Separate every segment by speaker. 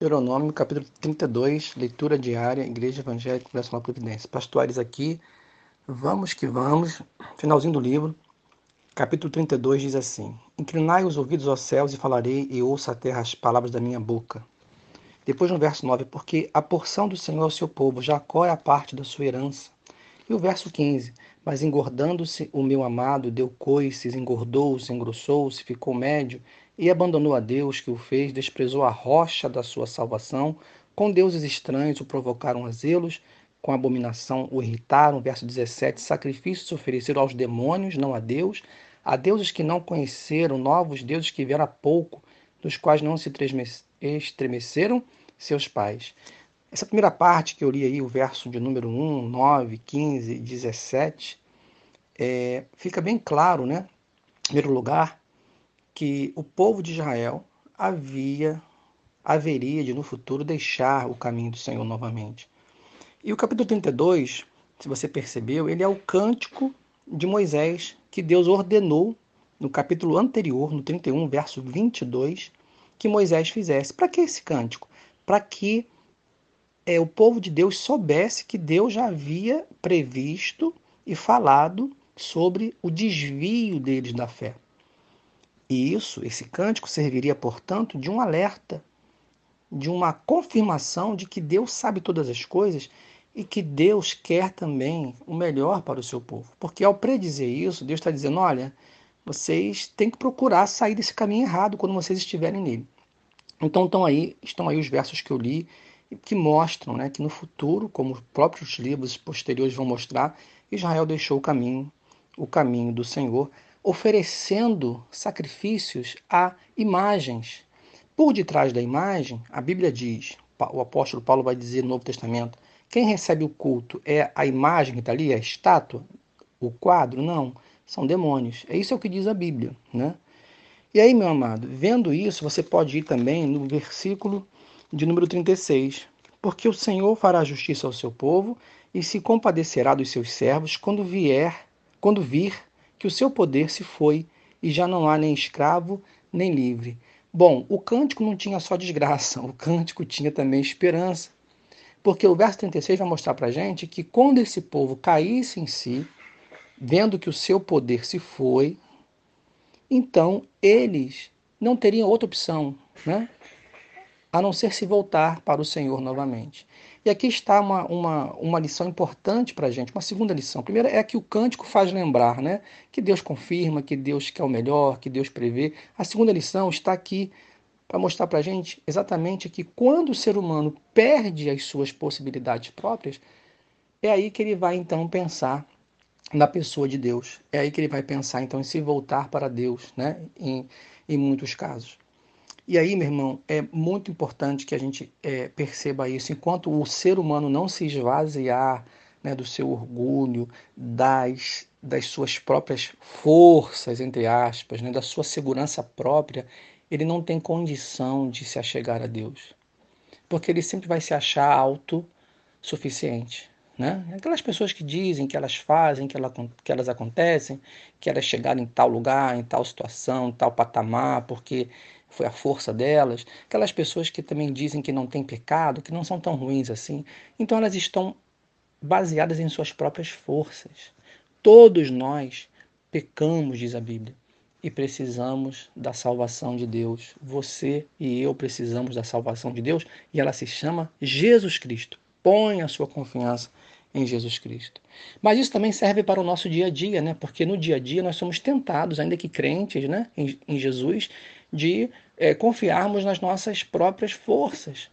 Speaker 1: Deuteronômio, capítulo 32, leitura diária, Igreja Evangélica Nacional Providência. Pastores aqui, vamos que vamos. Finalzinho do livro, capítulo 32 diz assim: Inclinai os ouvidos aos céus e falarei, e ouça a terra as palavras da minha boca. Depois no verso 9, porque a porção do Senhor é o seu povo, Jacó é a parte da sua herança. E o verso 15, mas engordando-se o meu amado, deu coices, engordou-se, engrossou-se, ficou médio, e abandonou a Deus que o fez, desprezou a rocha da sua salvação, com deuses estranhos o provocaram a zelos, com abominação o irritaram. Verso 17: Sacrifícios ofereceram aos demônios, não a Deus, a deuses que não conheceram, novos deuses que vieram há pouco, dos quais não se estremeceram seus pais. Essa primeira parte que eu li aí, o verso de número 1, 9, 15 e 17, é, fica bem claro, né? Em primeiro lugar, que o povo de Israel havia haveria de no futuro deixar o caminho do Senhor novamente. E o capítulo 32, se você percebeu, ele é o cântico de Moisés que Deus ordenou no capítulo anterior, no 31, verso 22, que Moisés fizesse. Para que esse cântico? Para que é, o povo de Deus soubesse que Deus já havia previsto e falado sobre o desvio deles da fé. E isso, esse cântico serviria, portanto, de um alerta, de uma confirmação de que Deus sabe todas as coisas e que Deus quer também o melhor para o seu povo. Porque ao predizer isso, Deus está dizendo: olha, vocês têm que procurar sair desse caminho errado quando vocês estiverem nele. Então estão aí, estão aí os versos que eu li que mostram né, que no futuro, como os próprios livros posteriores vão mostrar, Israel deixou o caminho, o caminho do Senhor, oferecendo sacrifícios a imagens. Por detrás da imagem, a Bíblia diz, o apóstolo Paulo vai dizer no Novo Testamento, quem recebe o culto é a imagem que está ali, a estátua, o quadro? Não, são demônios. É isso é o que diz a Bíblia, né? E aí, meu amado, vendo isso, você pode ir também no versículo de número 36. Porque o Senhor fará justiça ao seu povo e se compadecerá dos seus servos quando vier, quando vir que o seu poder se foi e já não há nem escravo nem livre. Bom, o cântico não tinha só desgraça, o cântico tinha também esperança. Porque o verso 36 vai mostrar para gente que quando esse povo caísse em si, vendo que o seu poder se foi, então eles não teriam outra opção, né? A não ser se voltar para o Senhor novamente. E aqui está uma, uma, uma lição importante para a gente, uma segunda lição. A primeira é que o cântico faz lembrar né, que Deus confirma, que Deus quer o melhor, que Deus prevê. A segunda lição está aqui para mostrar para a gente exatamente que quando o ser humano perde as suas possibilidades próprias, é aí que ele vai então pensar na pessoa de Deus. É aí que ele vai pensar então em se voltar para Deus, né? em, em muitos casos. E aí, meu irmão, é muito importante que a gente é, perceba isso. Enquanto o ser humano não se esvaziar né, do seu orgulho, das, das suas próprias forças, entre aspas, né, da sua segurança própria, ele não tem condição de se achegar a Deus. Porque ele sempre vai se achar autossuficiente. Né? Aquelas pessoas que dizem que elas fazem, que, ela, que elas acontecem, que elas chegaram em tal lugar, em tal situação, em tal patamar, porque foi a força delas, aquelas pessoas que também dizem que não têm pecado, que não são tão ruins assim. Então elas estão baseadas em suas próprias forças. Todos nós pecamos, diz a Bíblia, e precisamos da salvação de Deus. Você e eu precisamos da salvação de Deus e ela se chama Jesus Cristo. Põe a sua confiança em Jesus Cristo. Mas isso também serve para o nosso dia a dia, né? Porque no dia a dia nós somos tentados, ainda que crentes, né, em, em Jesus, de é, confiarmos nas nossas próprias forças.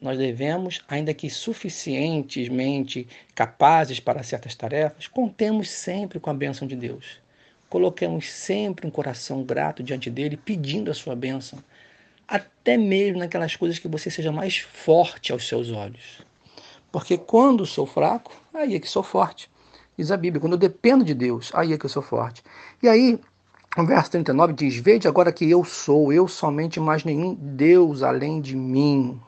Speaker 1: Nós devemos, ainda que suficientemente capazes para certas tarefas, contemos sempre com a bênção de Deus. Coloquemos sempre um coração grato diante dele, pedindo a sua bênção, até mesmo naquelas coisas que você seja mais forte aos seus olhos. Porque quando sou fraco, aí é que sou forte. Diz a Bíblia, quando eu dependo de Deus, aí é que eu sou forte. E aí, o verso 39 diz: Vede agora que eu sou, eu somente, mais nenhum Deus além de mim.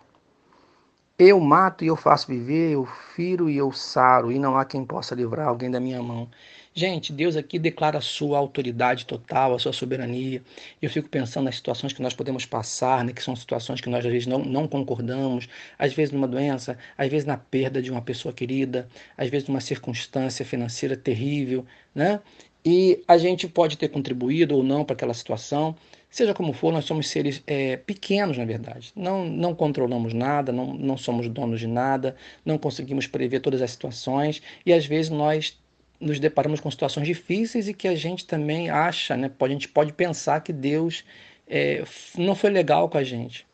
Speaker 1: Eu mato e eu faço viver, eu firo e eu saro, e não há quem possa livrar alguém da minha mão. Gente, Deus aqui declara a sua autoridade total, a sua soberania. Eu fico pensando nas situações que nós podemos passar, né, que são situações que nós às vezes não, não concordamos, às vezes numa doença, às vezes na perda de uma pessoa querida, às vezes numa circunstância financeira terrível, né? E a gente pode ter contribuído ou não para aquela situação. Seja como for, nós somos seres é, pequenos, na verdade. Não, não controlamos nada, não, não somos donos de nada, não conseguimos prever todas as situações e às vezes nós nos deparamos com situações difíceis e que a gente também acha, né? a gente pode pensar que Deus é, não foi legal com a gente.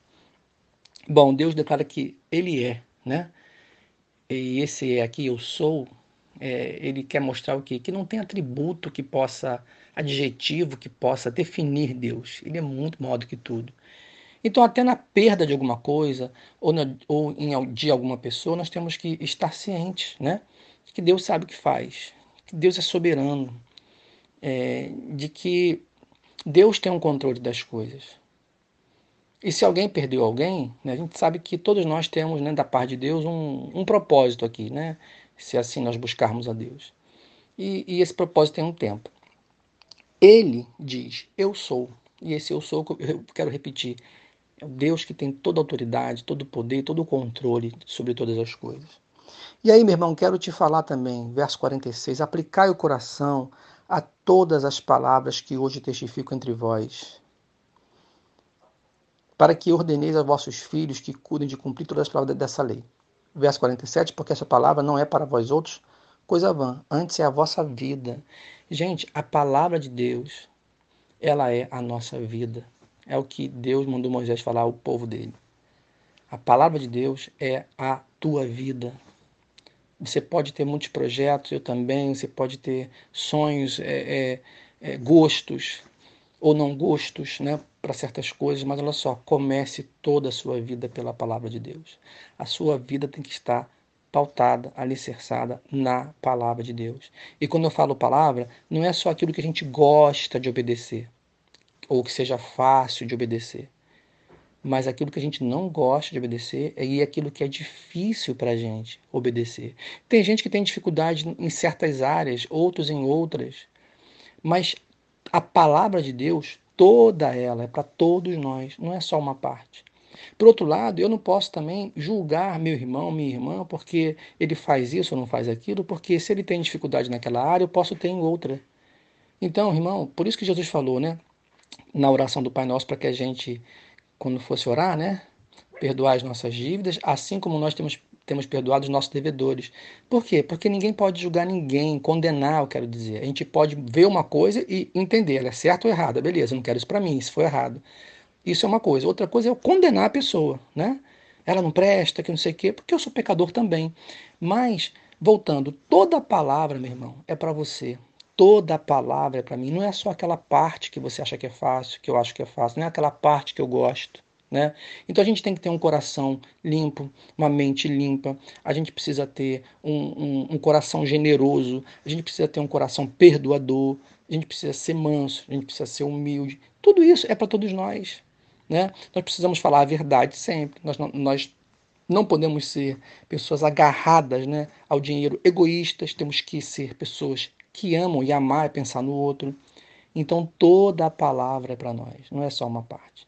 Speaker 1: Bom, Deus declara que Ele é, né? E esse é aqui, eu sou, é, ele quer mostrar o quê? Que não tem atributo que possa, adjetivo que possa definir Deus. Ele é muito maior do que tudo. Então, até na perda de alguma coisa ou, na, ou em, de alguma pessoa, nós temos que estar cientes, né? Que Deus sabe o que faz, que Deus é soberano, é, de que Deus tem um controle das coisas. E se alguém perdeu alguém, né, a gente sabe que todos nós temos, né, da parte de Deus, um, um propósito aqui, né? Se assim nós buscarmos a Deus. E, e esse propósito tem um tempo. Ele diz, eu sou. E esse eu sou, eu quero repetir, é o Deus que tem toda a autoridade, todo o poder, todo o controle sobre todas as coisas. E aí, meu irmão, quero te falar também, verso 46, aplicai o coração a todas as palavras que hoje testifico entre vós, para que ordeneis a vossos filhos que cuidem de cumprir todas as palavras dessa lei. Verso 47, porque essa palavra não é para vós outros coisa vã, antes é a vossa vida. Gente, a palavra de Deus, ela é a nossa vida. É o que Deus mandou Moisés falar ao povo dele. A palavra de Deus é a tua vida. Você pode ter muitos projetos, eu também. Você pode ter sonhos, é, é, é, gostos ou não gostos, né, para certas coisas. Mas olha só, comece toda a sua vida pela palavra de Deus. A sua vida tem que estar pautada, alicerçada na palavra de Deus. E quando eu falo palavra, não é só aquilo que a gente gosta de obedecer ou que seja fácil de obedecer mas aquilo que a gente não gosta de obedecer é aquilo que é difícil para a gente obedecer. Tem gente que tem dificuldade em certas áreas, outros em outras, mas a palavra de Deus, toda ela, é para todos nós, não é só uma parte. Por outro lado, eu não posso também julgar meu irmão, minha irmã, porque ele faz isso ou não faz aquilo, porque se ele tem dificuldade naquela área, eu posso ter em outra. Então, irmão, por isso que Jesus falou, né, na oração do Pai Nosso, para que a gente quando fosse orar, né? Perdoar as nossas dívidas, assim como nós temos, temos perdoado os nossos devedores. Por quê? Porque ninguém pode julgar ninguém, condenar, eu quero dizer. A gente pode ver uma coisa e entender, ela é certa ou errada. Beleza, eu não quero isso para mim, isso foi errado. Isso é uma coisa. Outra coisa é eu condenar a pessoa, né? Ela não presta, que não sei o quê, porque eu sou pecador também. Mas, voltando, toda palavra, meu irmão, é para você toda palavra para mim. Não é só aquela parte que você acha que é fácil, que eu acho que é fácil, não é aquela parte que eu gosto. Né? Então a gente tem que ter um coração limpo, uma mente limpa, a gente precisa ter um, um, um coração generoso, a gente precisa ter um coração perdoador, a gente precisa ser manso, a gente precisa ser humilde. Tudo isso é para todos nós. Né? Nós precisamos falar a verdade sempre. Nós não, nós não podemos ser pessoas agarradas né, ao dinheiro, egoístas, temos que ser pessoas que amam e amar é pensar no outro. Então toda a palavra é para nós, não é só uma parte.